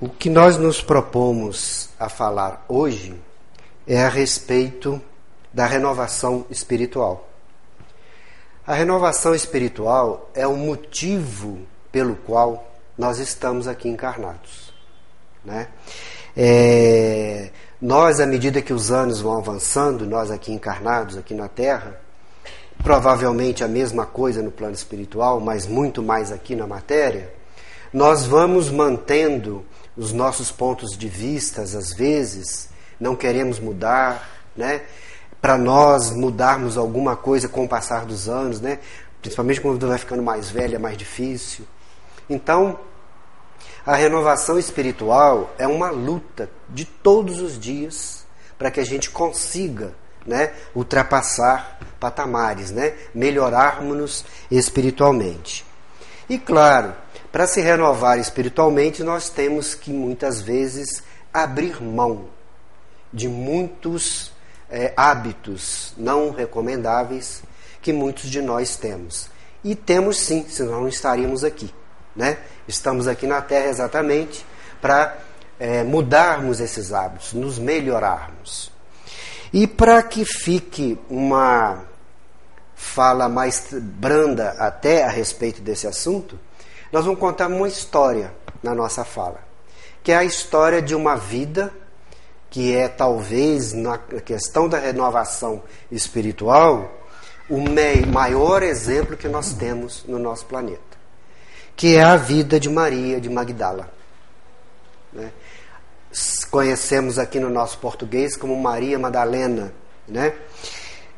O que nós nos propomos a falar hoje é a respeito da renovação espiritual. A renovação espiritual é o motivo pelo qual nós estamos aqui encarnados. Né? É, nós, à medida que os anos vão avançando, nós aqui encarnados, aqui na Terra, provavelmente a mesma coisa no plano espiritual, mas muito mais aqui na matéria, nós vamos mantendo os nossos pontos de vista, às vezes, não queremos mudar, né? Para nós mudarmos alguma coisa com o passar dos anos, né? Principalmente quando vai ficando mais velho, é mais difícil. Então, a renovação espiritual é uma luta de todos os dias para que a gente consiga né, ultrapassar patamares, né, melhorarmos-nos espiritualmente. E claro, para se renovar espiritualmente, nós temos que muitas vezes abrir mão de muitos é, hábitos não recomendáveis que muitos de nós temos. E temos sim, senão não estaríamos aqui. Né? Estamos aqui na Terra exatamente para é, mudarmos esses hábitos, nos melhorarmos. E para que fique uma fala mais branda até a respeito desse assunto, nós vamos contar uma história na nossa fala, que é a história de uma vida que é talvez na questão da renovação espiritual o maior exemplo que nós temos no nosso planeta, que é a vida de Maria de Magdala. Né? Conhecemos aqui no nosso português como Maria Madalena. Né?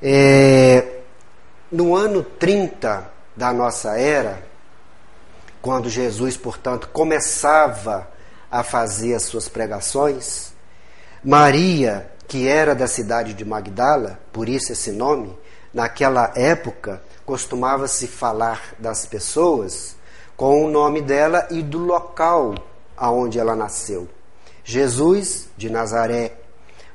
É, no ano 30 da nossa era, quando Jesus, portanto, começava a fazer as suas pregações, Maria, que era da cidade de Magdala, por isso esse nome, naquela época costumava-se falar das pessoas com o nome dela e do local aonde ela nasceu. Jesus de Nazaré,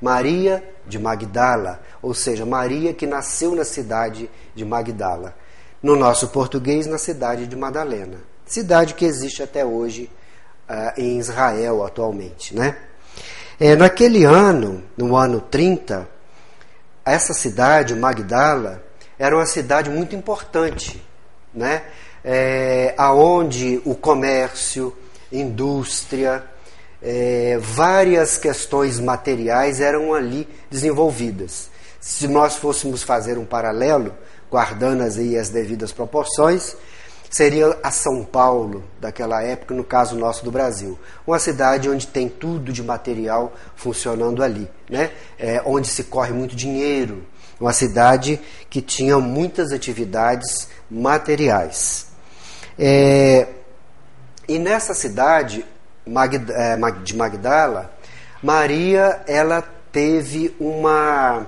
Maria de Magdala, ou seja, Maria que nasceu na cidade de Magdala. No nosso português, na cidade de Madalena cidade que existe até hoje uh, em Israel atualmente. Né? É, naquele ano, no ano 30, essa cidade, Magdala, era uma cidade muito importante, né? É, aonde o comércio, indústria, é, várias questões materiais eram ali desenvolvidas. Se nós fôssemos fazer um paralelo, guardando as, as devidas proporções, seria a São Paulo daquela época, no caso nosso do Brasil. Uma cidade onde tem tudo de material funcionando ali, né? É, onde se corre muito dinheiro. Uma cidade que tinha muitas atividades materiais. É, e nessa cidade é, de Magdala, Maria ela teve uma,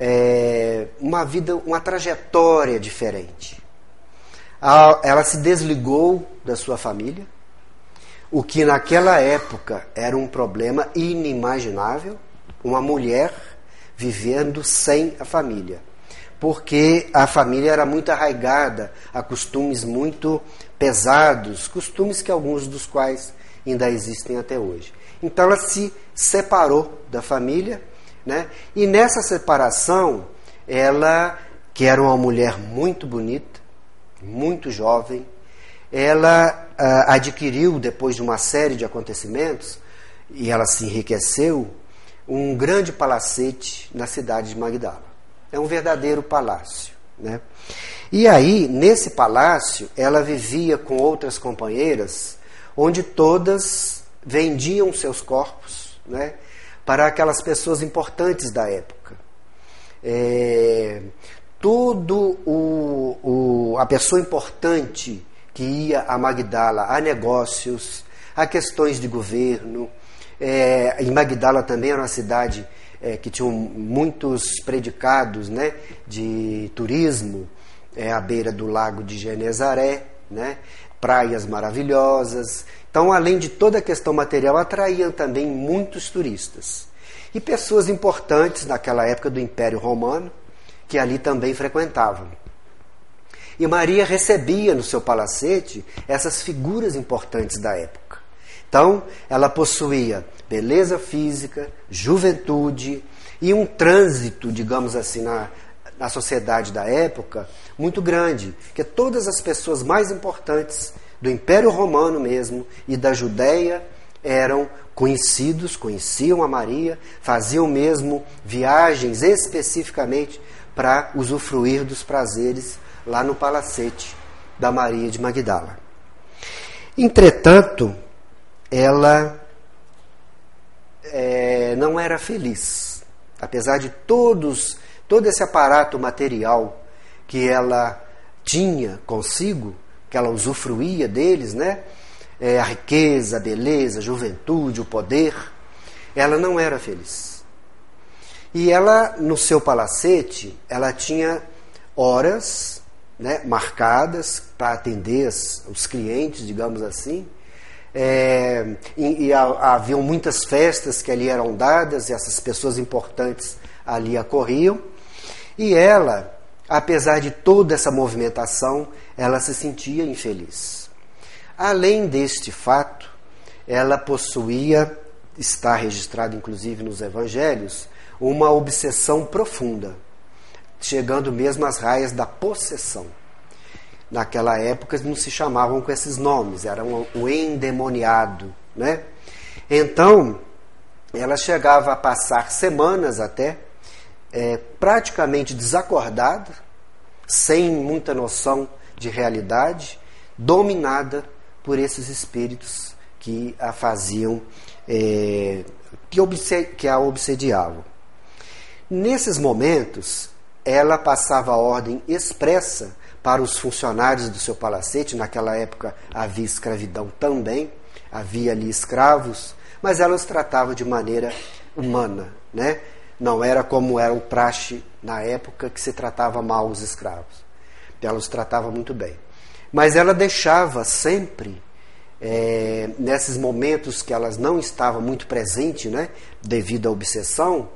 é, uma vida, uma trajetória diferente ela se desligou da sua família, o que naquela época era um problema inimaginável, uma mulher vivendo sem a família, porque a família era muito arraigada a costumes muito pesados, costumes que alguns dos quais ainda existem até hoje. Então ela se separou da família, né? E nessa separação, ela, que era uma mulher muito bonita, muito jovem, ela ah, adquiriu, depois de uma série de acontecimentos, e ela se enriqueceu, um grande palacete na cidade de Magdala. É um verdadeiro palácio. Né? E aí, nesse palácio, ela vivia com outras companheiras, onde todas vendiam seus corpos né, para aquelas pessoas importantes da época. É, todo o, o, a pessoa importante que ia a Magdala a negócios, a questões de governo. É, em Magdala também era uma cidade é, que tinha muitos predicados né, de turismo, é, à beira do lago de Genezaré, né, praias maravilhosas. Então, além de toda a questão material, atraíam também muitos turistas. E pessoas importantes naquela época do Império Romano, que ali também frequentavam. E Maria recebia no seu palacete essas figuras importantes da época. Então, ela possuía beleza física, juventude e um trânsito, digamos assim, na, na sociedade da época muito grande, que todas as pessoas mais importantes do Império Romano mesmo e da Judéia eram conhecidos, conheciam a Maria, faziam mesmo viagens especificamente para usufruir dos prazeres lá no palacete da Maria de Magdala. Entretanto, ela é, não era feliz, apesar de todos todo esse aparato material que ela tinha consigo, que ela usufruía deles, né? É, a riqueza, a beleza, a juventude, o poder, ela não era feliz. E ela, no seu palacete, ela tinha horas né, marcadas para atender os clientes, digamos assim. É, e, e haviam muitas festas que ali eram dadas, e essas pessoas importantes ali acorriam. E ela, apesar de toda essa movimentação, ela se sentia infeliz. Além deste fato, ela possuía, está registrado inclusive nos evangelhos, uma obsessão profunda, chegando mesmo às raias da possessão. Naquela época não se chamavam com esses nomes, era o endemoniado, né? Então, ela chegava a passar semanas até é, praticamente desacordada, sem muita noção de realidade, dominada por esses espíritos que a faziam, é, que, obsed, que a obsediavam. Nesses momentos, ela passava ordem expressa para os funcionários do seu palacete, naquela época havia escravidão também, havia ali escravos, mas ela os tratava de maneira humana, né? Não era como era o praxe na época que se tratava mal os escravos. Ela os tratava muito bem. Mas ela deixava sempre, é, nesses momentos que elas não estavam muito presentes, né, devido à obsessão,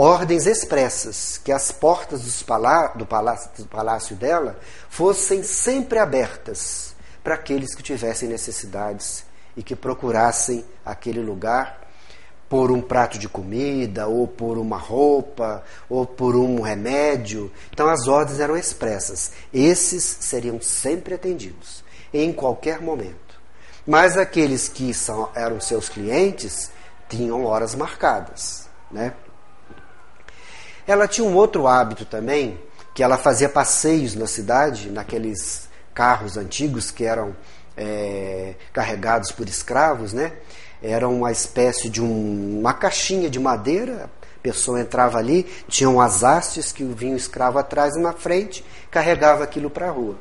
ordens expressas que as portas palá do, palácio, do palácio dela fossem sempre abertas para aqueles que tivessem necessidades e que procurassem aquele lugar por um prato de comida, ou por uma roupa, ou por um remédio. Então as ordens eram expressas. Esses seriam sempre atendidos, em qualquer momento. Mas aqueles que são, eram seus clientes tinham horas marcadas. Né? Ela tinha um outro hábito também, que ela fazia passeios na cidade, naqueles carros antigos que eram é, carregados por escravos, né? Era uma espécie de um, uma caixinha de madeira, a pessoa entrava ali, tinham as hastes que vinha o escravo atrás e na frente, carregava aquilo para a rua.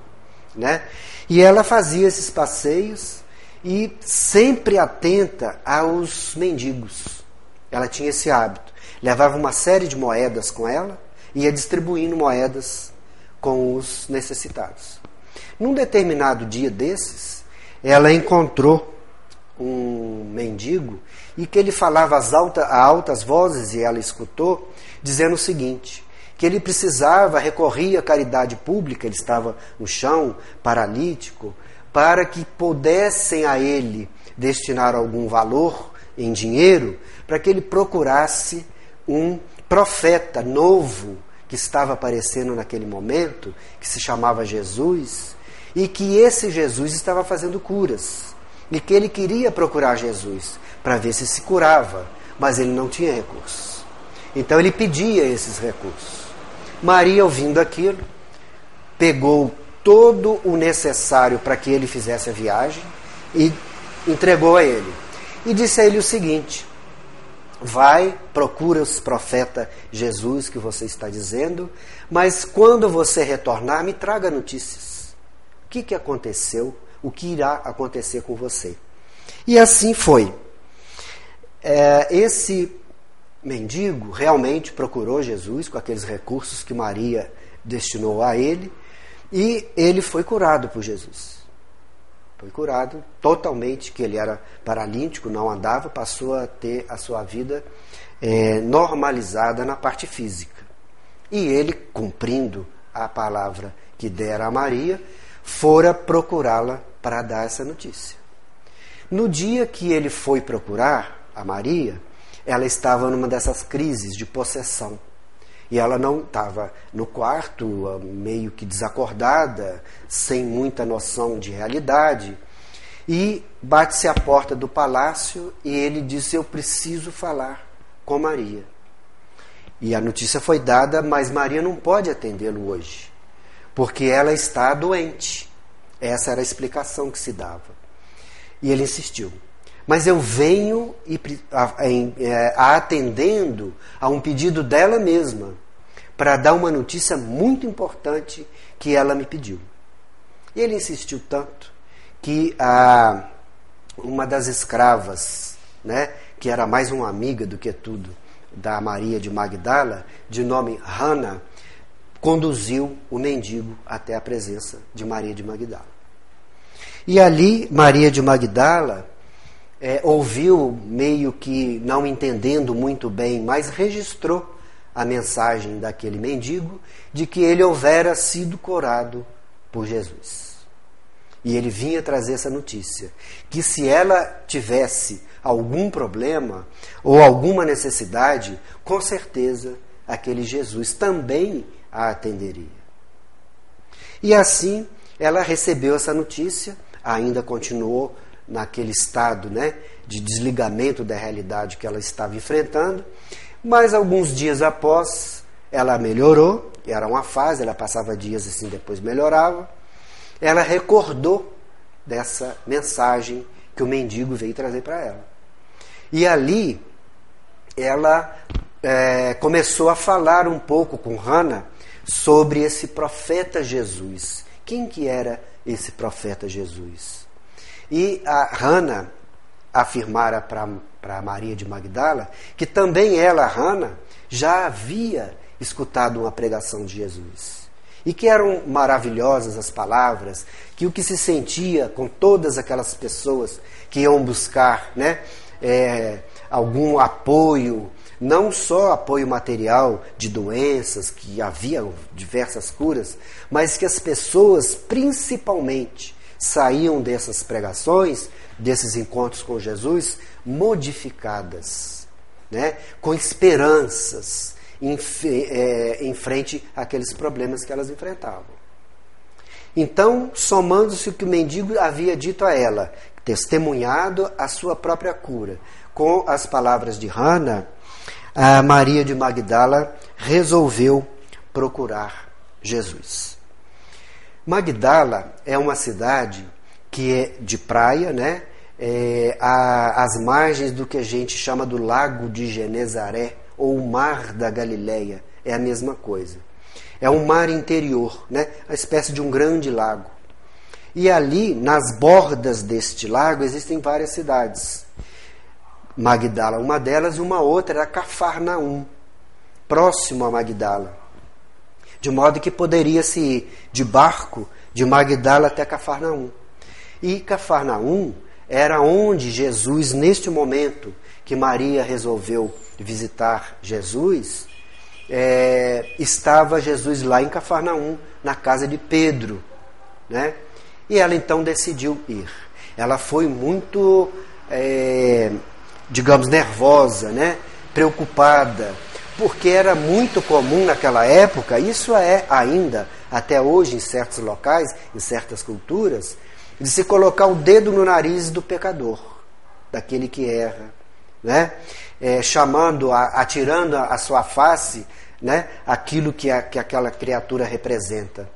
Né? E ela fazia esses passeios e sempre atenta aos mendigos. Ela tinha esse hábito. Levava uma série de moedas com ela e ia distribuindo moedas com os necessitados. Num determinado dia desses, ela encontrou um mendigo e que ele falava alta, a altas vozes e ela escutou, dizendo o seguinte: que ele precisava recorrer à caridade pública, ele estava no chão, paralítico, para que pudessem a ele destinar algum valor em dinheiro, para que ele procurasse um profeta novo que estava aparecendo naquele momento, que se chamava Jesus, e que esse Jesus estava fazendo curas e que ele queria procurar Jesus para ver se se curava, mas ele não tinha recursos. Então ele pedia esses recursos. Maria, ouvindo aquilo, pegou todo o necessário para que ele fizesse a viagem e entregou a ele. E disse a ele o seguinte: Vai, procura os profeta Jesus que você está dizendo, mas quando você retornar, me traga notícias. O que, que aconteceu o que irá acontecer com você. E assim foi. É, esse mendigo realmente procurou Jesus com aqueles recursos que Maria destinou a ele e ele foi curado por Jesus. Foi curado totalmente, que ele era paralítico, não andava, passou a ter a sua vida é, normalizada na parte física. E ele, cumprindo a palavra que dera a Maria, fora procurá-la para dar essa notícia. No dia que ele foi procurar a Maria, ela estava numa dessas crises de possessão. E ela não estava no quarto, ah, meio que desacordada, sem muita noção de realidade. E bate-se à porta do palácio e ele disse: Eu preciso falar com Maria. E a notícia foi dada, mas Maria não pode atendê-lo hoje, porque ela está doente. Essa era a explicação que se dava. E ele insistiu. Mas eu venho e, é, a atendendo a um pedido dela mesma para dar uma notícia muito importante que ela me pediu. E ele insistiu tanto que a, uma das escravas, né, que era mais uma amiga do que tudo, da Maria de Magdala, de nome Hana, conduziu o mendigo até a presença de Maria de Magdala. E ali, Maria de Magdala é, ouviu, meio que não entendendo muito bem, mas registrou a mensagem daquele mendigo de que ele houvera sido curado por Jesus. E ele vinha trazer essa notícia: que se ela tivesse algum problema ou alguma necessidade, com certeza aquele Jesus também a atenderia. E assim ela recebeu essa notícia, ainda continuou naquele estado né, de desligamento da realidade que ela estava enfrentando, mas alguns dias após ela melhorou, era uma fase, ela passava dias assim, depois melhorava ela recordou dessa mensagem que o mendigo veio trazer para ela. E ali ela é, começou a falar um pouco com Hannah sobre esse profeta Jesus. Quem que era esse profeta Jesus? E a Hannah afirmara para Maria de Magdala que também ela, Hannah, já havia escutado uma pregação de Jesus. E que eram maravilhosas as palavras, que o que se sentia com todas aquelas pessoas que iam buscar né, é, algum apoio, não só apoio material de doenças, que havia diversas curas, mas que as pessoas principalmente saíam dessas pregações, desses encontros com Jesus, modificadas, né, com esperanças, em, é, em frente àqueles problemas que elas enfrentavam. Então, somando-se o que o mendigo havia dito a ela, testemunhado a sua própria cura, com as palavras de Hana, a Maria de Magdala resolveu procurar Jesus. Magdala é uma cidade que é de praia, né? É, às margens do que a gente chama do Lago de Genezaré, ou mar da Galileia, é a mesma coisa. É um mar interior, né? uma espécie de um grande lago. E ali, nas bordas deste lago, existem várias cidades. Magdala, uma delas, e uma outra era Cafarnaum, próximo a Magdala. De modo que poderia-se ir de barco de Magdala até Cafarnaum. E Cafarnaum era onde Jesus, neste momento que Maria resolveu visitar Jesus, é, estava Jesus lá em Cafarnaum, na casa de Pedro. Né? E ela então decidiu ir. Ela foi muito, é, digamos, nervosa, né? preocupada, porque era muito comum naquela época, isso é ainda até hoje em certos locais, em certas culturas, de se colocar o dedo no nariz do pecador, daquele que erra, né? é, chamando, atirando a sua face né, aquilo que, a, que aquela criatura representa.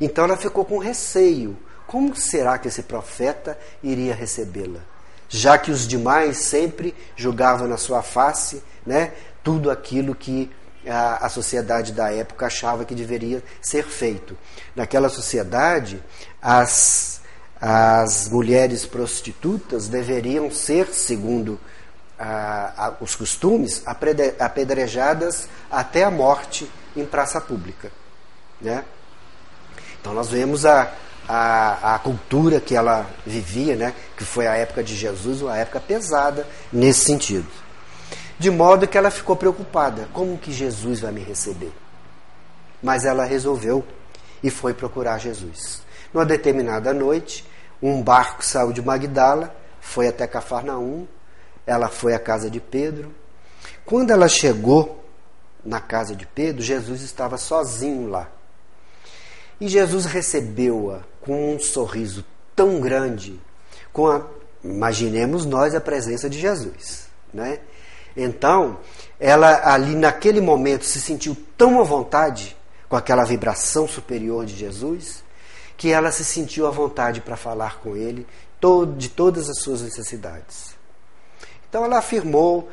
Então ela ficou com receio. Como será que esse profeta iria recebê-la? Já que os demais sempre julgavam na sua face né, tudo aquilo que a, a sociedade da época achava que deveria ser feito. Naquela sociedade, as, as mulheres prostitutas deveriam ser, segundo a, a, os costumes apedrejadas até a morte em praça pública. Né? Então nós vemos a, a, a, cultura que ela vivia, né? que foi a época de Jesus, uma época pesada nesse sentido. De modo que ela ficou preocupada: como que Jesus vai me receber? Mas ela resolveu e foi procurar Jesus. Numa determinada noite, um barco saiu de Magdala foi até Cafarnaum, ela foi à casa de Pedro. Quando ela chegou na casa de Pedro, Jesus estava sozinho lá. E Jesus recebeu-a com um sorriso tão grande, com a, imaginemos nós a presença de Jesus, né? Então, ela ali naquele momento se sentiu tão à vontade com aquela vibração superior de Jesus, que ela se sentiu à vontade para falar com ele de todas as suas necessidades. Então ela afirmou,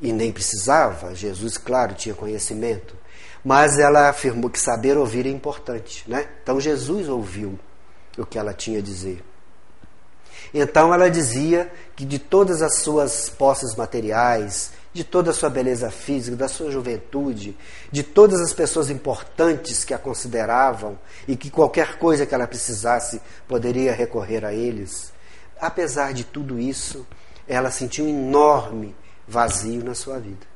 e nem precisava, Jesus, claro, tinha conhecimento, mas ela afirmou que saber ouvir é importante. Né? Então Jesus ouviu o que ela tinha a dizer. Então ela dizia que de todas as suas posses materiais, de toda a sua beleza física, da sua juventude, de todas as pessoas importantes que a consideravam e que qualquer coisa que ela precisasse poderia recorrer a eles. Apesar de tudo isso, ela sentiu um enorme vazio na sua vida.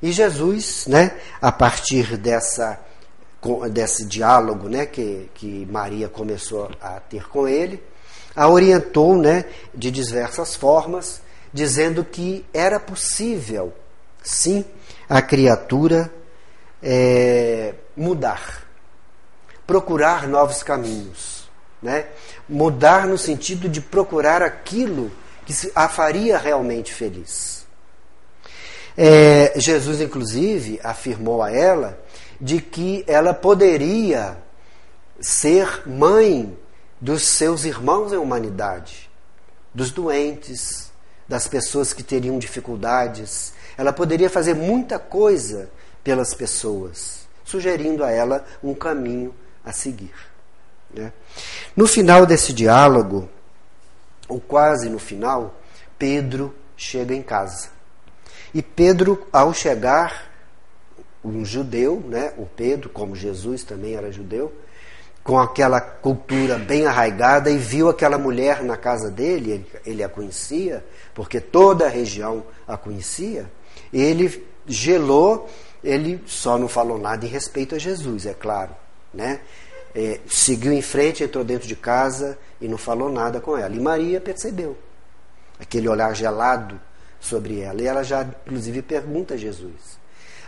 E Jesus, né, a partir dessa desse diálogo, né, que, que Maria começou a ter com ele, a orientou, né, de diversas formas, dizendo que era possível, sim, a criatura é, mudar, procurar novos caminhos, né? Mudar no sentido de procurar aquilo que a faria realmente feliz. É, Jesus, inclusive, afirmou a ela de que ela poderia ser mãe dos seus irmãos em humanidade, dos doentes, das pessoas que teriam dificuldades. Ela poderia fazer muita coisa pelas pessoas, sugerindo a ela um caminho a seguir. Né? No final desse diálogo, ou quase no final, Pedro chega em casa. E Pedro, ao chegar, um judeu, né, o Pedro, como Jesus também era judeu, com aquela cultura bem arraigada e viu aquela mulher na casa dele, ele, a conhecia, porque toda a região a conhecia, ele gelou, ele só não falou nada em respeito a Jesus, é claro, né? É, seguiu em frente, entrou dentro de casa e não falou nada com ela. E Maria percebeu aquele olhar gelado sobre ela. E ela já, inclusive, pergunta a Jesus: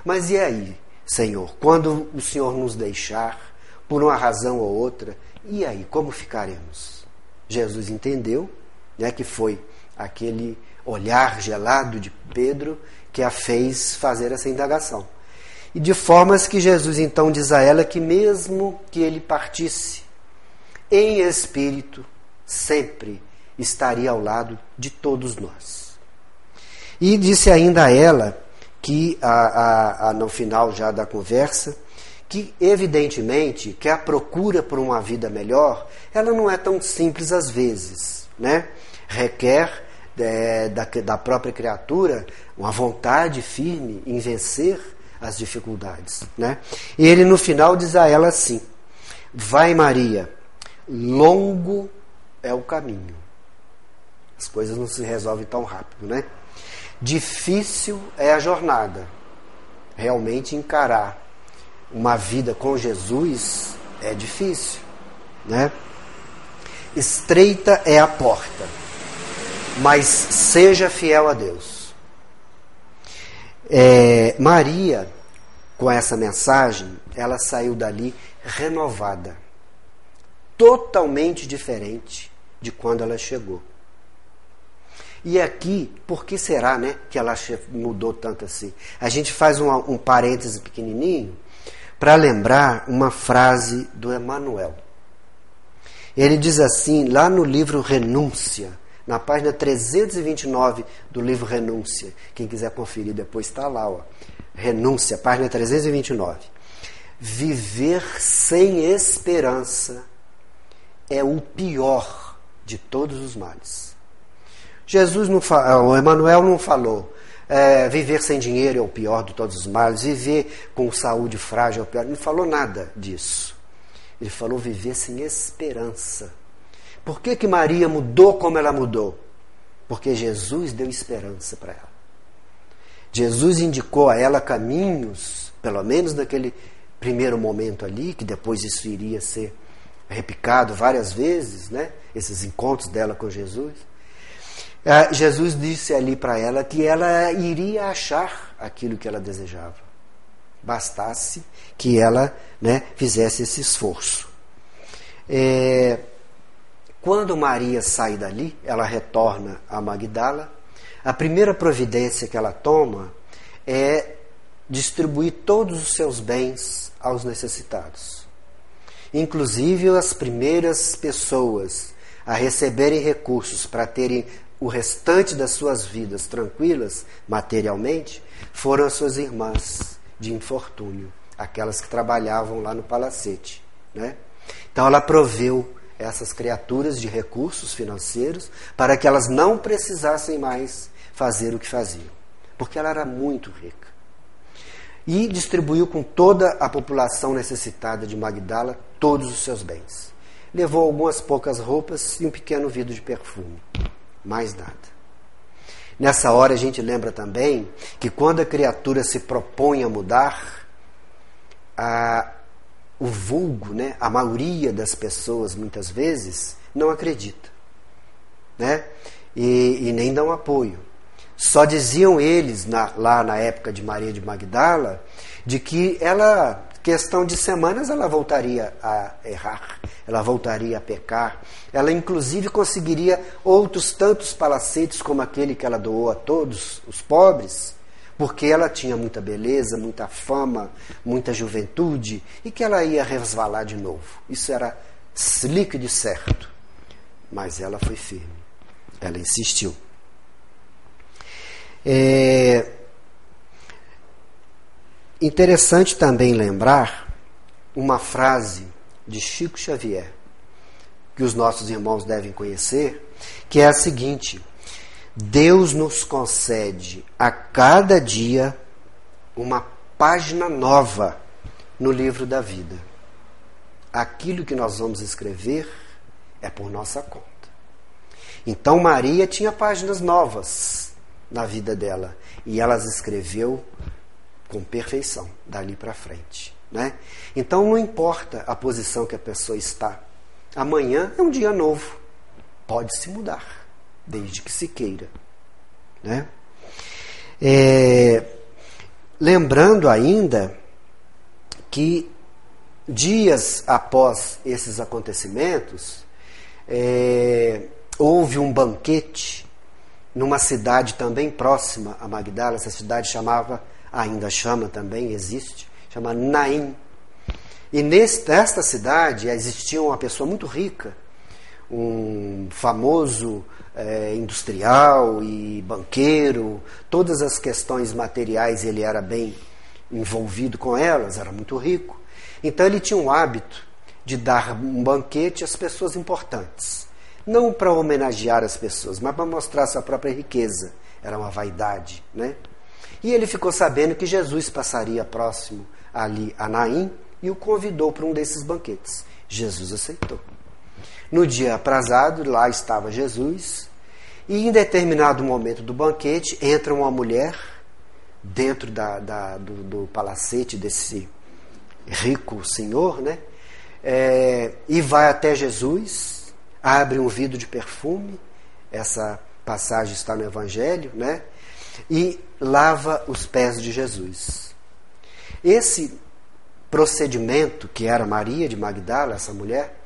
Mas e aí, Senhor, quando o Senhor nos deixar, por uma razão ou outra, e aí, como ficaremos? Jesus entendeu né, que foi aquele olhar gelado de Pedro que a fez fazer essa indagação. E de formas que Jesus então diz a ela que, mesmo que ele partisse, em espírito, sempre estaria ao lado de todos nós. E disse ainda a ela que, a, a, a, no final já da conversa, que evidentemente que a procura por uma vida melhor, ela não é tão simples às vezes, né? Requer é, da, da própria criatura uma vontade firme em vencer as dificuldades, né? E ele no final diz a ela assim: Vai Maria, longo é o caminho. As coisas não se resolvem tão rápido, né? Difícil é a jornada. Realmente encarar uma vida com Jesus é difícil, né? Estreita é a porta, mas seja fiel a Deus. É, Maria, com essa mensagem, ela saiu dali renovada, totalmente diferente de quando ela chegou. E aqui, por que será né, que ela mudou tanto assim? A gente faz um, um parêntese pequenininho para lembrar uma frase do Emmanuel. Ele diz assim, lá no livro Renúncia, na página 329 do livro Renúncia. Quem quiser conferir depois está lá, ó. Renúncia, página 329. Viver sem esperança é o pior de todos os males. Jesus não o Emmanuel não falou é, viver sem dinheiro é o pior de todos os males, viver com saúde frágil é o pior. Ele não falou nada disso. Ele falou viver sem esperança. Por que, que Maria mudou como ela mudou? Porque Jesus deu esperança para ela. Jesus indicou a ela caminhos, pelo menos naquele primeiro momento ali, que depois isso iria ser repicado várias vezes, né? Esses encontros dela com Jesus. É, Jesus disse ali para ela que ela iria achar aquilo que ela desejava. Bastasse que ela né, fizesse esse esforço. É, quando Maria sai dali, ela retorna a Magdala. A primeira providência que ela toma é distribuir todos os seus bens aos necessitados. Inclusive as primeiras pessoas a receberem recursos para terem o restante das suas vidas tranquilas, materialmente, foram as suas irmãs de infortúnio, aquelas que trabalhavam lá no palacete. Né? Então ela proveu essas criaturas de recursos financeiros para que elas não precisassem mais fazer o que faziam, porque ela era muito rica. E distribuiu com toda a população necessitada de Magdala todos os seus bens. Levou algumas poucas roupas e um pequeno vidro de perfume mais nada. Nessa hora a gente lembra também que quando a criatura se propõe a mudar, a, o vulgo, né, a maioria das pessoas muitas vezes não acredita, né, e, e nem dão apoio. Só diziam eles na, lá na época de Maria de Magdala de que ela questão de semanas ela voltaria a errar, ela voltaria a pecar, ela inclusive conseguiria outros tantos palacetes como aquele que ela doou a todos os pobres, porque ela tinha muita beleza, muita fama, muita juventude e que ela ia resvalar de novo. Isso era líquido e certo. Mas ela foi firme, ela insistiu. É, Interessante também lembrar uma frase de Chico Xavier, que os nossos irmãos devem conhecer, que é a seguinte: Deus nos concede a cada dia uma página nova no livro da vida. Aquilo que nós vamos escrever é por nossa conta. Então Maria tinha páginas novas na vida dela e elas escreveu com perfeição dali para frente. Né? Então não importa a posição que a pessoa está. Amanhã é um dia novo. Pode se mudar, desde que se queira. Né? É, lembrando ainda que dias após esses acontecimentos, é, houve um banquete numa cidade também próxima a Magdala, essa cidade chamava ainda chama também, existe, chama Naim. E nesta cidade existia uma pessoa muito rica, um famoso é, industrial e banqueiro, todas as questões materiais ele era bem envolvido com elas, era muito rico. Então ele tinha um hábito de dar um banquete às pessoas importantes. Não para homenagear as pessoas, mas para mostrar sua própria riqueza. Era uma vaidade, né? E ele ficou sabendo que Jesus passaria próximo ali a Naim e o convidou para um desses banquetes. Jesus aceitou. No dia aprazado, lá estava Jesus, e em determinado momento do banquete entra uma mulher dentro da, da, do, do, palacete desse rico senhor, né? É, e vai até Jesus, abre um vidro de perfume, essa passagem está no Evangelho, né? E lava os pés de Jesus. Esse procedimento, que era Maria de Magdala, essa mulher,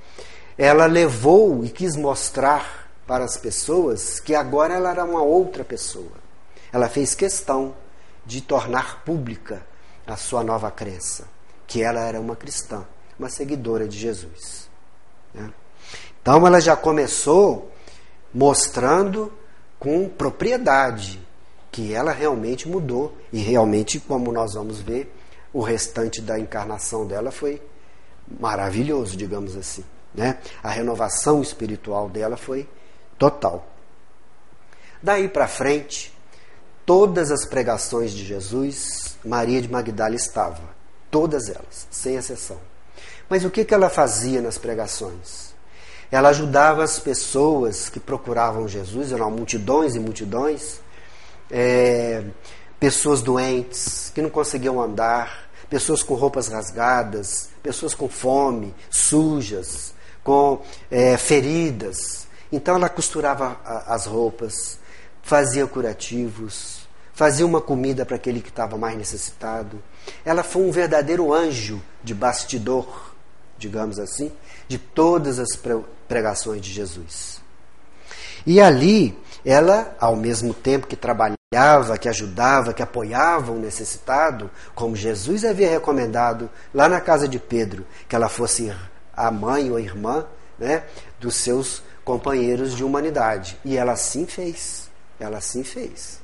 ela levou e quis mostrar para as pessoas que agora ela era uma outra pessoa. Ela fez questão de tornar pública a sua nova crença, que ela era uma cristã, uma seguidora de Jesus. Né? Então ela já começou mostrando com propriedade que ela realmente mudou e realmente, como nós vamos ver, o restante da encarnação dela foi maravilhoso, digamos assim. Né? A renovação espiritual dela foi total. Daí para frente, todas as pregações de Jesus, Maria de Magdala estava, todas elas, sem exceção. Mas o que, que ela fazia nas pregações? Ela ajudava as pessoas que procuravam Jesus, eram multidões e multidões, é, pessoas doentes que não conseguiam andar, pessoas com roupas rasgadas, pessoas com fome, sujas, com é, feridas. Então ela costurava as roupas, fazia curativos, fazia uma comida para aquele que estava mais necessitado. Ela foi um verdadeiro anjo de bastidor, digamos assim, de todas as pregações de Jesus. E ali, ela, ao mesmo tempo que trabalhava, que ajudava, que apoiava o necessitado, como Jesus havia recomendado lá na casa de Pedro, que ela fosse a mãe ou a irmã né, dos seus companheiros de humanidade. E ela assim fez. Ela assim fez.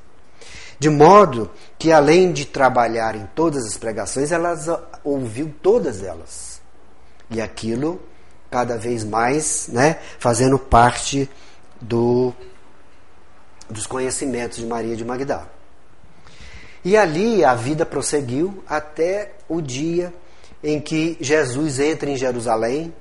De modo que, além de trabalhar em todas as pregações, ela ouviu todas elas. E aquilo, cada vez mais, né, fazendo parte do, dos conhecimentos de Maria de Magdala. E ali a vida prosseguiu até o dia em que Jesus entra em Jerusalém,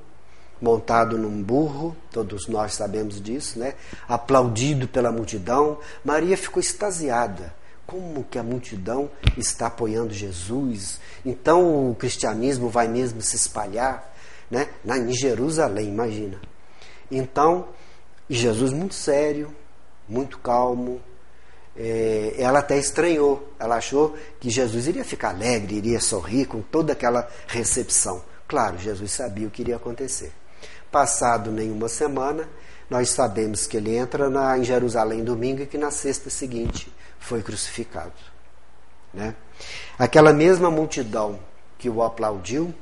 montado num burro, todos nós sabemos disso, né? aplaudido pela multidão. Maria ficou extasiada como que a multidão está apoiando Jesus? Então o cristianismo vai mesmo se espalhar, né? Na, em Jerusalém, imagina. Então, Jesus muito sério, muito calmo. É, ela até estranhou. Ela achou que Jesus iria ficar alegre, iria sorrir com toda aquela recepção. Claro, Jesus sabia o que iria acontecer. Passado nenhuma semana, nós sabemos que ele entra na, em Jerusalém domingo e que na sexta seguinte foi crucificado. Né? Aquela mesma multidão que o aplaudiu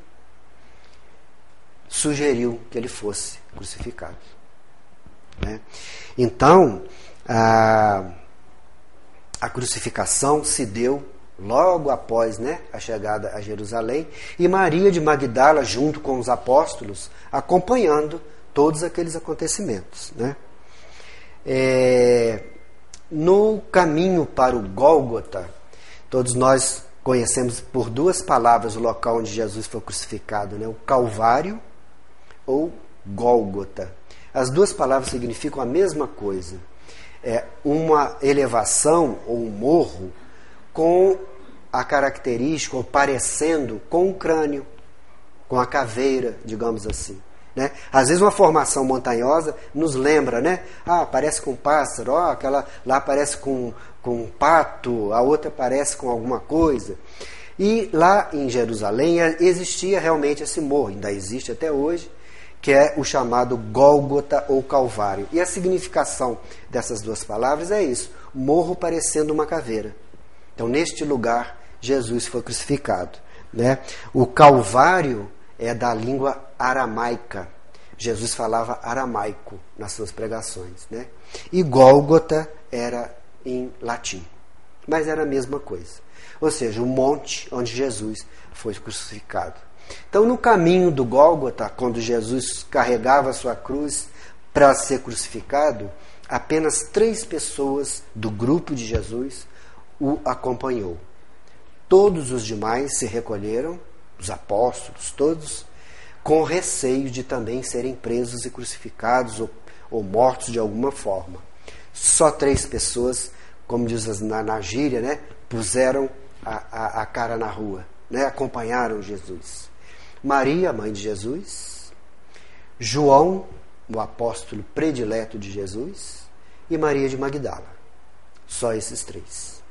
sugeriu que ele fosse crucificado. Né? Então, a, a crucificação se deu logo após né, a chegada a Jerusalém, e Maria de Magdala, junto com os apóstolos, acompanhando todos aqueles acontecimentos. Né? É, no caminho para o Gólgota, todos nós conhecemos por duas palavras o local onde Jesus foi crucificado, né? o Calvário ou Gólgota. As duas palavras significam a mesma coisa. É uma elevação ou um morro com a característica, ou parecendo com o crânio, com a caveira, digamos assim. Né? Às vezes uma formação montanhosa nos lembra, né? Ah, parece com um pássaro, ó, aquela lá parece com, com um pato, a outra parece com alguma coisa. E lá em Jerusalém existia realmente esse morro, ainda existe até hoje, que é o chamado Gólgota ou Calvário. E a significação dessas duas palavras é isso: morro parecendo uma caveira. Então, neste lugar, Jesus foi crucificado. Né? O Calvário é da língua aramaica. Jesus falava aramaico nas suas pregações. Né? E Gólgota era em latim. Mas era a mesma coisa. Ou seja, o monte onde Jesus foi crucificado. Então, no caminho do Gólgota, quando Jesus carregava sua cruz para ser crucificado, apenas três pessoas do grupo de Jesus o acompanhou. Todos os demais se recolheram, os apóstolos, todos, com receio de também serem presos e crucificados ou, ou mortos de alguma forma. Só três pessoas, como diz na, na gíria, né, puseram a, a, a cara na rua, né, acompanharam Jesus. Maria, mãe de Jesus, João, o apóstolo predileto de Jesus, e Maria de Magdala. Só esses três.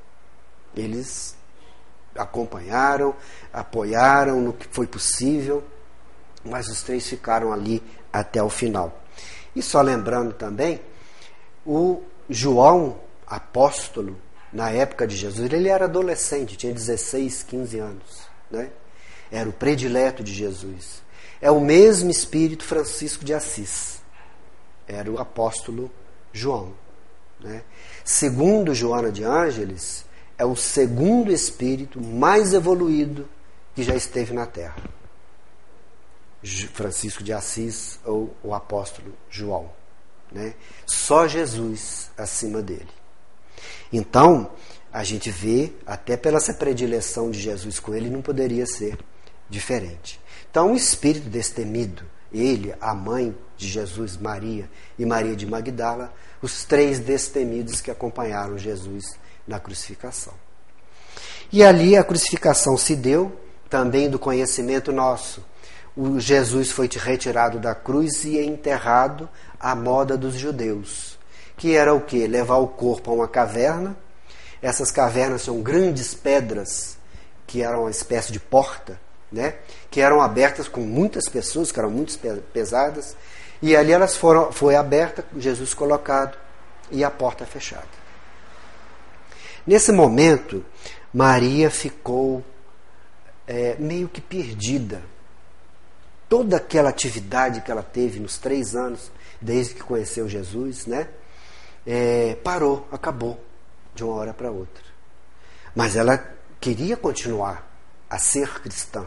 Eles acompanharam, apoiaram no que foi possível, mas os três ficaram ali até o final. E só lembrando também, o João, apóstolo, na época de Jesus, ele era adolescente, tinha 16, 15 anos. Né? Era o predileto de Jesus. É o mesmo espírito Francisco de Assis. Era o apóstolo João. Né? Segundo Joana de Ângeles, é o segundo espírito mais evoluído que já esteve na Terra. Francisco de Assis ou o apóstolo João. Né? Só Jesus acima dele. Então, a gente vê, até pela essa predileção de Jesus com ele, não poderia ser diferente. Então, o espírito destemido, ele, a mãe de Jesus, Maria e Maria de Magdala, os três destemidos que acompanharam Jesus na crucificação. E ali a crucificação se deu também do conhecimento nosso o Jesus foi retirado da cruz e enterrado à moda dos judeus, que era o que? Levar o corpo a uma caverna. Essas cavernas são grandes pedras que eram uma espécie de porta, né? que eram abertas com muitas pessoas, que eram muito pesadas, e ali elas foram, foi aberta, Jesus colocado e a porta fechada. Nesse momento, Maria ficou é, meio que perdida. Toda aquela atividade que ela teve nos três anos, desde que conheceu Jesus, né? É, parou, acabou, de uma hora para outra. Mas ela queria continuar a ser cristã.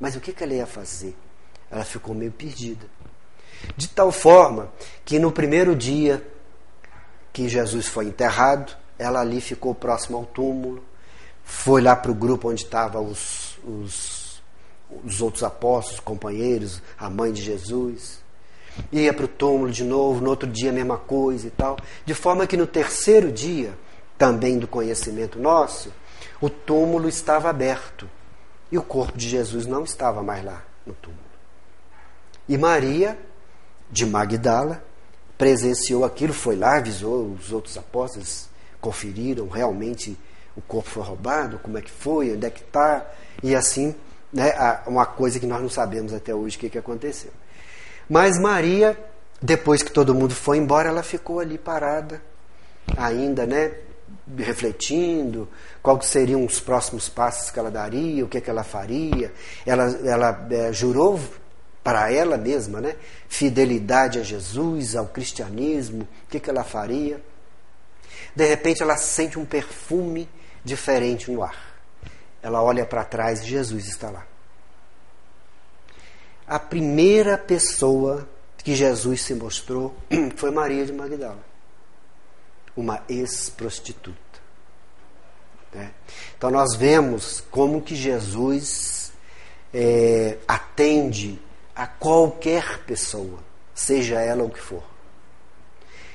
Mas o que, que ela ia fazer? Ela ficou meio perdida. De tal forma que no primeiro dia que Jesus foi enterrado, ela ali ficou próximo ao túmulo, foi lá para o grupo onde estavam os, os, os outros apóstolos, companheiros, a mãe de Jesus. Ia para o túmulo de novo, no outro dia a mesma coisa e tal. De forma que no terceiro dia, também do conhecimento nosso, o túmulo estava aberto e o corpo de Jesus não estava mais lá no túmulo. E Maria, de Magdala, presenciou aquilo, foi lá, avisou os outros apóstolos, conferiram realmente o corpo foi roubado, como é que foi, onde é que está, e assim, né, uma coisa que nós não sabemos até hoje o que, que aconteceu. Mas Maria, depois que todo mundo foi embora, ela ficou ali parada, ainda, né, refletindo quais seriam os próximos passos que ela daria, o que, que ela faria. Ela, ela é, jurou para ela mesma, né? Fidelidade a Jesus, ao cristianismo, o que, que ela faria. De repente ela sente um perfume diferente no ar. Ela olha para trás e Jesus está lá. A primeira pessoa que Jesus se mostrou foi Maria de Magdala, uma ex-prostituta. Né? Então nós vemos como que Jesus é, atende a qualquer pessoa, seja ela o que for.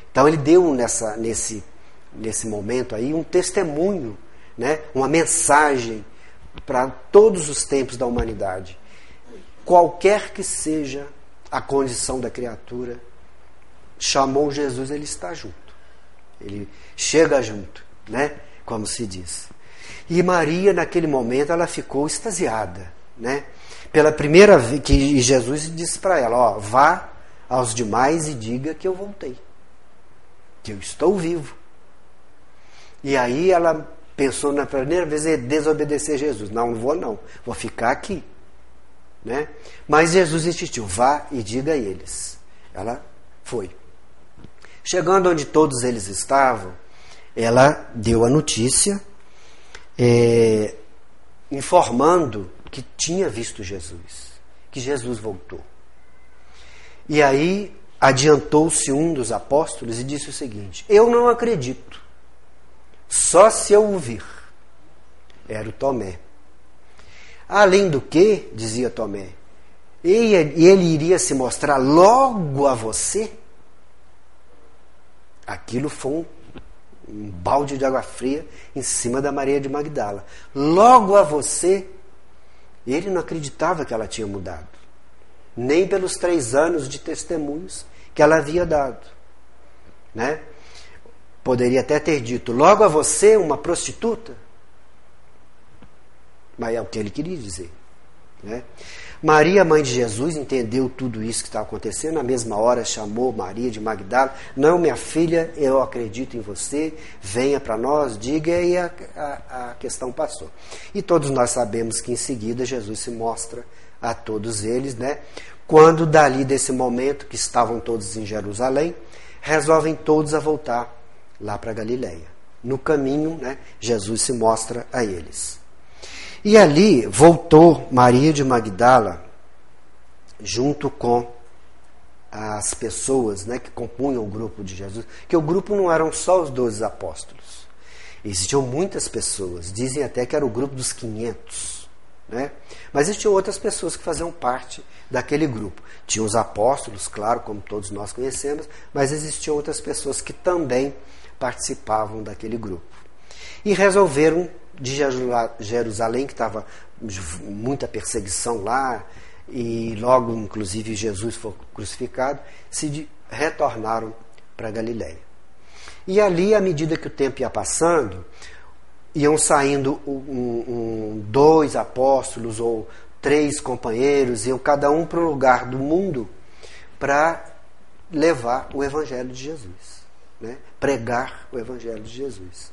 Então ele deu nessa, nesse, nesse momento aí um testemunho, né? uma mensagem para todos os tempos da humanidade. Qualquer que seja a condição da criatura, chamou Jesus, ele está junto. Ele chega junto, né? Como se diz. E Maria, naquele momento, ela ficou extasiada, né? pela primeira vez que Jesus disse para ela: ó, vá aos demais e diga que eu voltei, que eu estou vivo. E aí ela pensou na primeira vez em desobedecer Jesus. Não, não vou não, vou ficar aqui. Né? Mas Jesus insistiu: vá e diga a eles. Ela foi. Chegando onde todos eles estavam, ela deu a notícia, é, informando que tinha visto Jesus, que Jesus voltou. E aí adiantou-se um dos apóstolos e disse o seguinte: Eu não acredito, só se eu o vir. Era o Tomé. Além do que, dizia Tomé, ele iria se mostrar logo a você. Aquilo foi um, um balde de água fria em cima da Maria de Magdala. Logo a você ele não acreditava que ela tinha mudado, nem pelos três anos de testemunhos que ela havia dado. Né? Poderia até ter dito: logo a você, uma prostituta. Mas é o que ele queria dizer. Né? Maria, mãe de Jesus, entendeu tudo isso que estava acontecendo. Na mesma hora, chamou Maria de Magdala: Não, minha filha, eu acredito em você, venha para nós, diga, e a, a, a questão passou. E todos nós sabemos que em seguida Jesus se mostra a todos eles, né? Quando dali desse momento, que estavam todos em Jerusalém, resolvem todos a voltar lá para Galiléia. No caminho, né, Jesus se mostra a eles. E ali voltou Maria de Magdala, junto com as pessoas né, que compunham o grupo de Jesus, que o grupo não eram só os doze apóstolos. Existiam muitas pessoas, dizem até que era o grupo dos 500. Né? Mas existiam outras pessoas que faziam parte daquele grupo. Tinha os apóstolos, claro, como todos nós conhecemos, mas existiam outras pessoas que também participavam daquele grupo. E resolveram de Jerusalém, que estava muita perseguição lá, e logo, inclusive, Jesus foi crucificado, se retornaram para Galiléia. E ali, à medida que o tempo ia passando, iam saindo um, um, dois apóstolos ou três companheiros, iam cada um para um lugar do mundo para levar o Evangelho de Jesus, né? pregar o Evangelho de Jesus.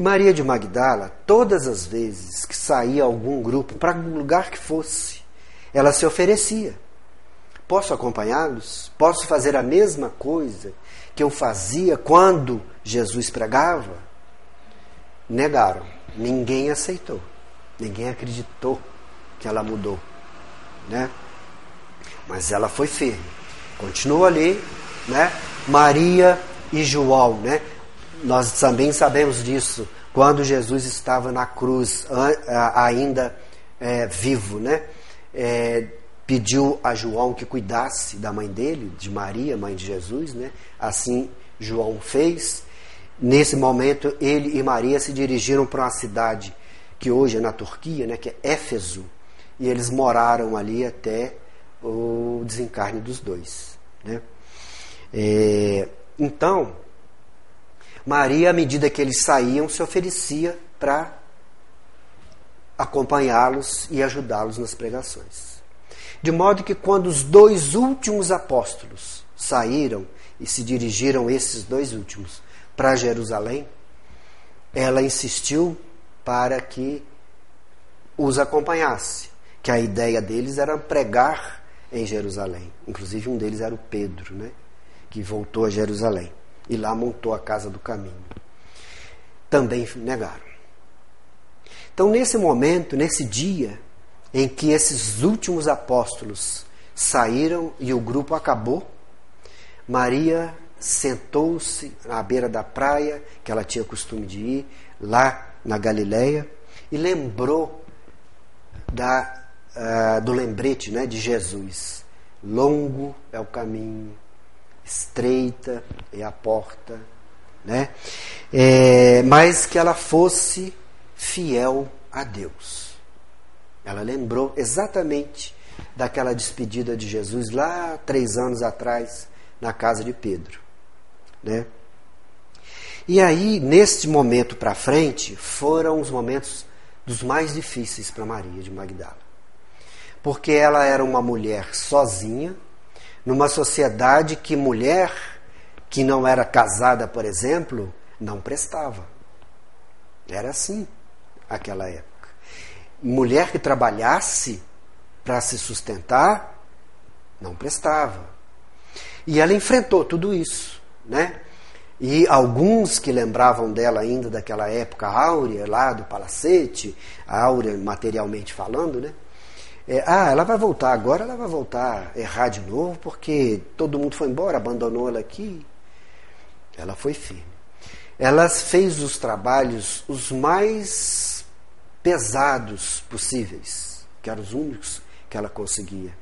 E Maria de Magdala, todas as vezes que saía algum grupo, para um lugar que fosse, ela se oferecia. Posso acompanhá-los? Posso fazer a mesma coisa que eu fazia quando Jesus pregava? Negaram. Ninguém aceitou. Ninguém acreditou que ela mudou. Né? Mas ela foi firme. Continua ali, né? Maria e João, né? Nós também sabemos disso quando Jesus estava na cruz, ainda é, vivo, né? É, pediu a João que cuidasse da mãe dele, de Maria, mãe de Jesus, né? Assim João fez. Nesse momento, ele e Maria se dirigiram para uma cidade que hoje é na Turquia, né? Que é Éfeso, e eles moraram ali até o desencarne dos dois, né? É, então Maria, à medida que eles saíam, se oferecia para acompanhá-los e ajudá-los nas pregações. De modo que quando os dois últimos apóstolos saíram e se dirigiram esses dois últimos para Jerusalém, ela insistiu para que os acompanhasse, que a ideia deles era pregar em Jerusalém. Inclusive um deles era o Pedro, né, que voltou a Jerusalém e lá montou a casa do caminho. Também negaram. Então, nesse momento, nesse dia em que esses últimos apóstolos saíram e o grupo acabou, Maria sentou-se à beira da praia, que ela tinha costume de ir, lá na Galileia, e lembrou da, uh, do lembrete né, de Jesus. Longo é o caminho, estreita é a porta, né? É, mas que ela fosse fiel a Deus. Ela lembrou exatamente daquela despedida de Jesus lá três anos atrás na casa de Pedro, né? E aí, neste momento para frente, foram os momentos dos mais difíceis para Maria de Magdala. Porque ela era uma mulher sozinha, numa sociedade que mulher que não era casada, por exemplo, não prestava. Era assim aquela época. Mulher que trabalhasse para se sustentar não prestava. E ela enfrentou tudo isso, né? E alguns que lembravam dela ainda daquela época áurea, lá do palacete, áurea materialmente falando, né? É, ah, ela vai voltar agora, ela vai voltar a errar de novo, porque todo mundo foi embora, abandonou ela aqui. Ela foi firme. Ela fez os trabalhos os mais pesados possíveis, que eram os únicos que ela conseguia.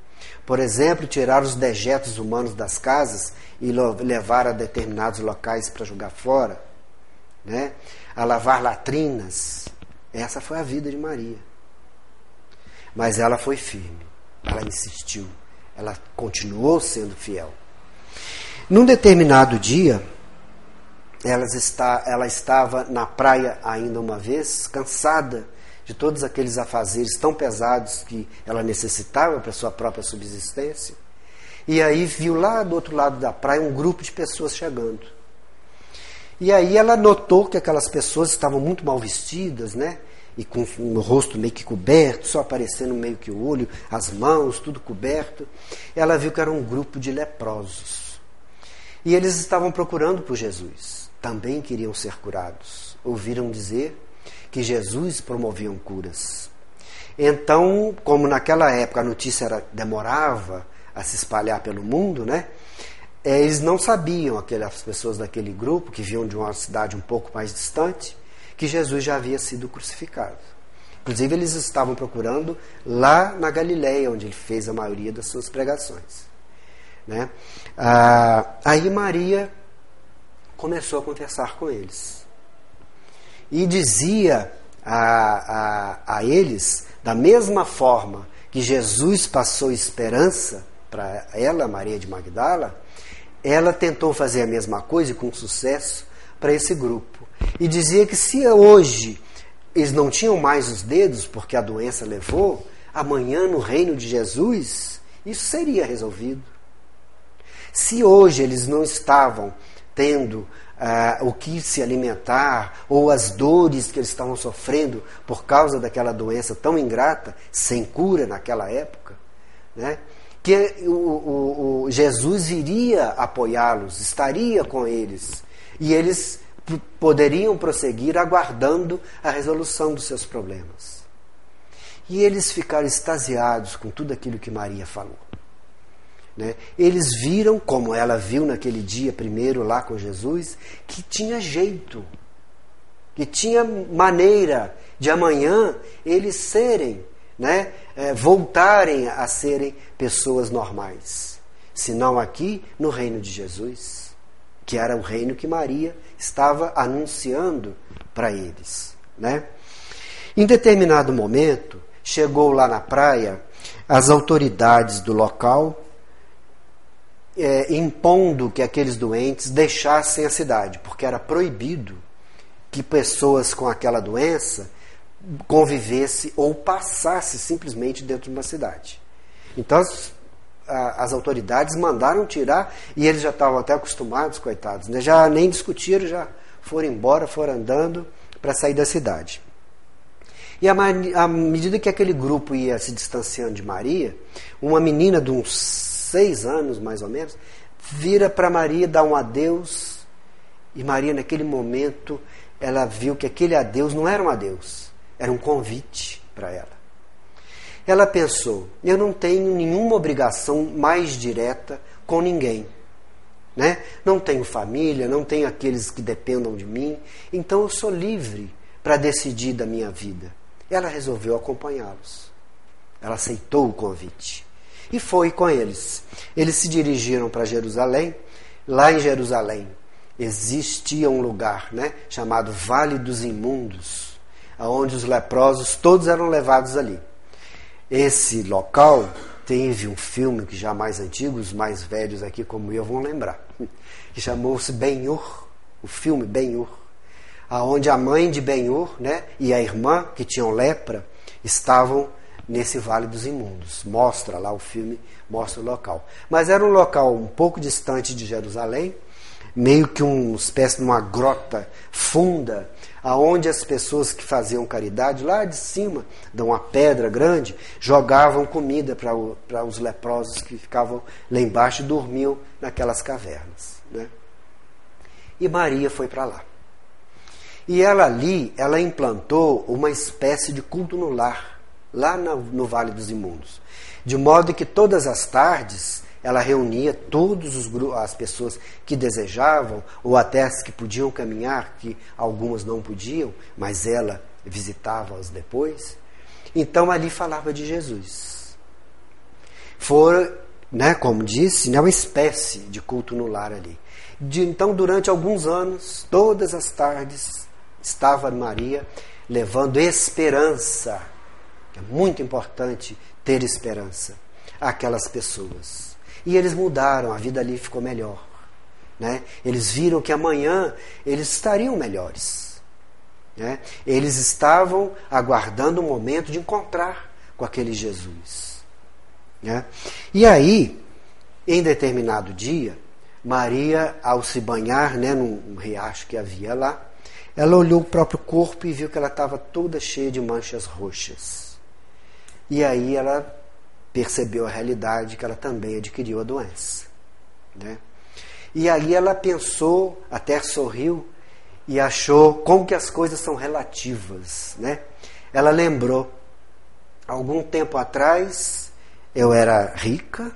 Por exemplo, tirar os dejetos humanos das casas e levar a determinados locais para jogar fora, né? a lavar latrinas. Essa foi a vida de Maria. Mas ela foi firme, ela insistiu, ela continuou sendo fiel. Num determinado dia, ela, está, ela estava na praia ainda uma vez, cansada de todos aqueles afazeres tão pesados que ela necessitava para sua própria subsistência. E aí viu lá do outro lado da praia um grupo de pessoas chegando. E aí ela notou que aquelas pessoas estavam muito mal vestidas, né? E com o rosto meio que coberto, só aparecendo meio que o olho, as mãos, tudo coberto. Ela viu que era um grupo de leprosos. E eles estavam procurando por Jesus. Também queriam ser curados. Ouviram dizer que Jesus promovia curas. Então, como naquela época a notícia era, demorava a se espalhar pelo mundo, né? Eles não sabiam, aquelas pessoas daquele grupo, que vinham de uma cidade um pouco mais distante, que Jesus já havia sido crucificado. Inclusive, eles estavam procurando lá na Galileia, onde ele fez a maioria das suas pregações. Né? Ah, aí Maria começou a conversar com eles. E dizia a, a, a eles, da mesma forma que Jesus passou esperança para ela, Maria de Magdala, ela tentou fazer a mesma coisa e com sucesso para esse grupo. E dizia que se hoje eles não tinham mais os dedos, porque a doença levou, amanhã no reino de Jesus, isso seria resolvido. Se hoje eles não estavam tendo uh, o que se alimentar, ou as dores que eles estavam sofrendo por causa daquela doença tão ingrata, sem cura naquela época, né? que o, o, o Jesus iria apoiá-los, estaria com eles, e eles poderiam prosseguir aguardando a resolução dos seus problemas. E eles ficaram extasiados com tudo aquilo que Maria falou. Né? Eles viram, como ela viu naquele dia primeiro lá com Jesus, que tinha jeito, que tinha maneira de amanhã eles serem, né, é, voltarem a serem pessoas normais. Se não aqui, no reino de Jesus, que era o reino que Maria estava anunciando para eles. Né? Em determinado momento, chegou lá na praia as autoridades do local é, impondo que aqueles doentes deixassem a cidade, porque era proibido que pessoas com aquela doença convivesse ou passasse simplesmente dentro de uma cidade. Então as, as autoridades mandaram tirar e eles já estavam até acostumados, coitados, né? já nem discutiram, já foram embora, foram andando para sair da cidade. E à medida que aquele grupo ia se distanciando de Maria, uma menina de uns seis anos mais ou menos, vira para Maria dar um adeus. E Maria, naquele momento, ela viu que aquele adeus não era um adeus, era um convite para ela. Ela pensou: eu não tenho nenhuma obrigação mais direta com ninguém. Né? Não tenho família, não tenho aqueles que dependam de mim, então eu sou livre para decidir da minha vida. Ela resolveu acompanhá-los. Ela aceitou o convite e foi com eles. Eles se dirigiram para Jerusalém. Lá em Jerusalém existia um lugar né, chamado Vale dos Imundos, onde os leprosos todos eram levados ali. Esse local teve um filme que já mais antigo, os mais velhos aqui como eu vão lembrar, que chamou-se Ben-Hur, o filme Ben-Hur, aonde a mãe de Ben-Hur né, e a irmã, que tinham lepra, estavam nesse Vale dos Imundos. Mostra lá o filme, mostra o local. Mas era um local um pouco distante de Jerusalém, meio que uma espécie de uma grota funda, aonde as pessoas que faziam caridade lá de cima, de uma pedra grande, jogavam comida para os leprosos que ficavam lá embaixo e dormiam naquelas cavernas. Né? E Maria foi para lá. E ela ali, ela implantou uma espécie de culto no lar lá no, no Vale dos Imundos. De modo que todas as tardes ela reunia todas as pessoas que desejavam, ou até as que podiam caminhar, que algumas não podiam, mas ela visitava-as depois. Então ali falava de Jesus. Foi, né, como disse, né, uma espécie de culto no lar ali. De, então, durante alguns anos, todas as tardes, estava Maria levando esperança é muito importante ter esperança àquelas pessoas. E eles mudaram, a vida ali ficou melhor. Né? Eles viram que amanhã eles estariam melhores. Né? Eles estavam aguardando o momento de encontrar com aquele Jesus. Né? E aí, em determinado dia, Maria, ao se banhar né, num riacho que havia lá, ela olhou o próprio corpo e viu que ela estava toda cheia de manchas roxas. E aí ela percebeu a realidade que ela também adquiriu a doença. Né? E aí ela pensou, até sorriu e achou como que as coisas são relativas. Né? Ela lembrou, algum tempo atrás eu era rica,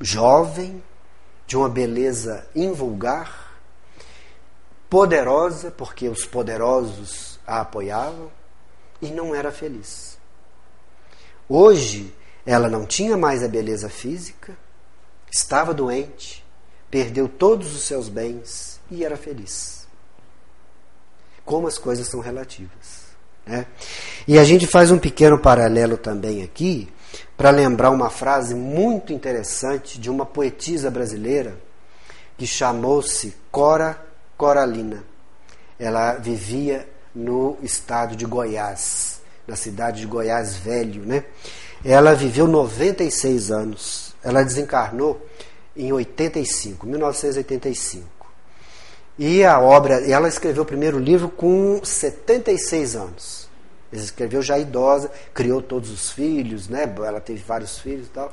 jovem, de uma beleza invulgar, poderosa, porque os poderosos a apoiavam, e não era feliz. Hoje, ela não tinha mais a beleza física, estava doente, perdeu todos os seus bens e era feliz. Como as coisas são relativas. Né? E a gente faz um pequeno paralelo também aqui para lembrar uma frase muito interessante de uma poetisa brasileira que chamou-se Cora Coralina. Ela vivia no estado de Goiás, na cidade de Goiás Velho, né? Ela viveu 96 anos. Ela desencarnou em 85, 1985. E a obra, ela escreveu o primeiro livro com 76 anos. Ela escreveu já idosa, criou todos os filhos, né? Ela teve vários filhos e tal.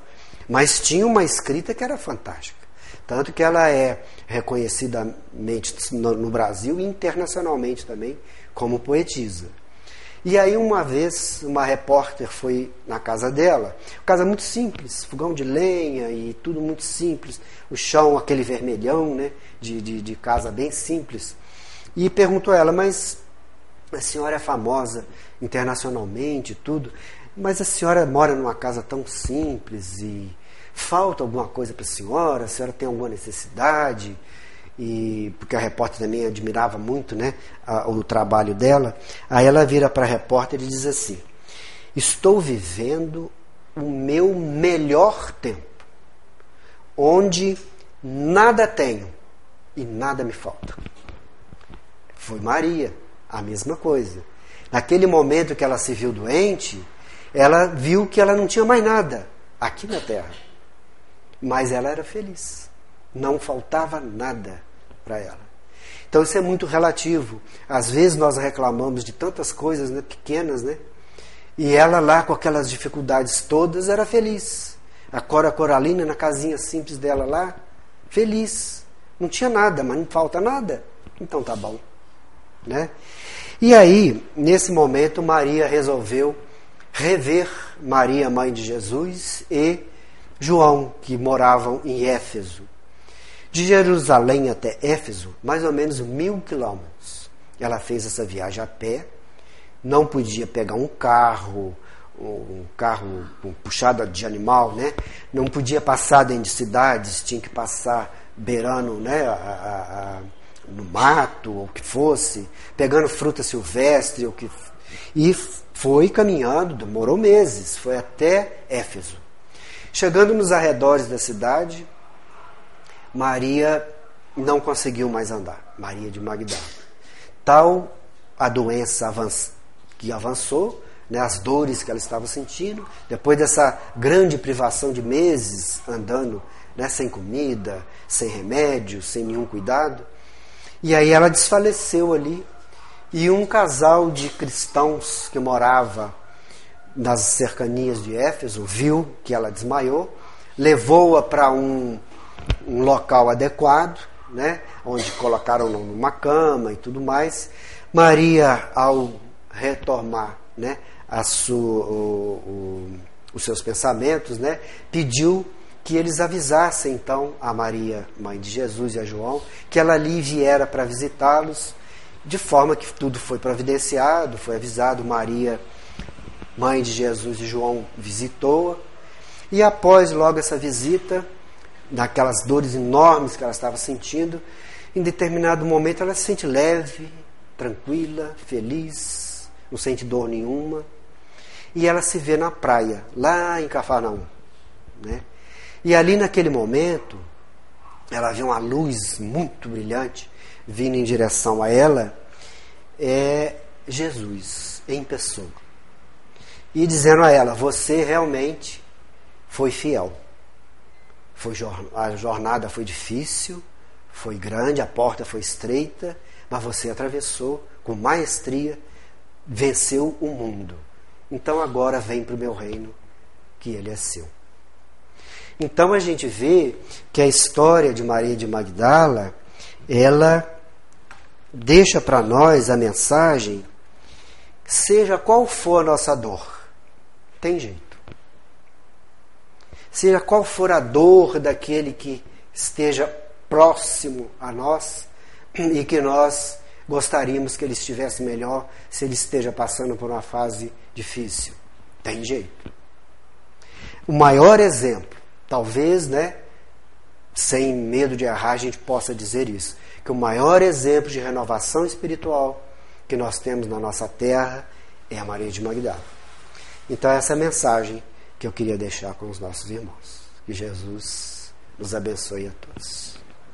Mas tinha uma escrita que era fantástica. Tanto que ela é reconhecidamente no Brasil e internacionalmente também como poetisa. E aí uma vez uma repórter foi na casa dela, casa muito simples, fogão de lenha e tudo muito simples, o chão aquele vermelhão, né, de, de, de casa bem simples, e perguntou a ela, mas a senhora é famosa internacionalmente e tudo, mas a senhora mora numa casa tão simples e falta alguma coisa para a senhora? A senhora tem alguma necessidade? E porque a repórter também admirava muito né, a, o trabalho dela. Aí ela vira para a repórter e diz assim: Estou vivendo o meu melhor tempo, onde nada tenho e nada me falta. Foi Maria, a mesma coisa. Naquele momento que ela se viu doente, ela viu que ela não tinha mais nada aqui na terra. Mas ela era feliz. Não faltava nada para ela. Então isso é muito relativo. Às vezes nós reclamamos de tantas coisas né, pequenas, né? E ela lá com aquelas dificuldades todas era feliz. A Cora Coralina na casinha simples dela lá, feliz. Não tinha nada, mas não falta nada. Então tá bom, né? E aí, nesse momento, Maria resolveu rever Maria, mãe de Jesus, e João, que moravam em Éfeso. De Jerusalém até Éfeso, mais ou menos mil quilômetros. Ela fez essa viagem a pé, não podia pegar um carro, um carro puxado de animal, né? não podia passar dentro de cidades, tinha que passar beirando né, a, a, no mato, ou o que fosse, pegando fruta silvestre, ou que, e foi caminhando, demorou meses, foi até Éfeso. Chegando nos arredores da cidade, Maria não conseguiu mais andar, Maria de Magdala. Tal a doença que avançou, né, as dores que ela estava sentindo, depois dessa grande privação de meses andando né, sem comida, sem remédio, sem nenhum cuidado. E aí ela desfaleceu ali. E um casal de cristãos que morava nas cercanias de Éfeso viu que ela desmaiou, levou-a para um um local adequado, né, onde colocaram numa cama e tudo mais. Maria, ao retomar né, a sua, o, o, os seus pensamentos, né, pediu que eles avisassem então a Maria, mãe de Jesus e a João, que ela ali viera para visitá-los, de forma que tudo foi providenciado, foi avisado. Maria, mãe de Jesus e João, visitou-a. E após logo essa visita, daquelas dores enormes que ela estava sentindo, em determinado momento ela se sente leve, tranquila, feliz, não sente dor nenhuma. E ela se vê na praia, lá em Cafarnaum. Né? E ali naquele momento, ela vê uma luz muito brilhante vindo em direção a ela, é Jesus em pessoa. E dizendo a ela: Você realmente foi fiel. Foi, a jornada foi difícil, foi grande, a porta foi estreita, mas você atravessou com maestria, venceu o mundo. Então agora vem para o meu reino, que ele é seu. Então a gente vê que a história de Maria de Magdala, ela deixa para nós a mensagem, seja qual for a nossa dor, tem jeito seja qual for a dor daquele que esteja próximo a nós e que nós gostaríamos que ele estivesse melhor se ele esteja passando por uma fase difícil. Tem jeito. O maior exemplo, talvez, né, sem medo de errar, a gente possa dizer isso, que o maior exemplo de renovação espiritual que nós temos na nossa terra é a Maria de Magdala. Então essa é a mensagem que eu queria deixar com os nossos irmãos. Que Jesus nos abençoe a todos.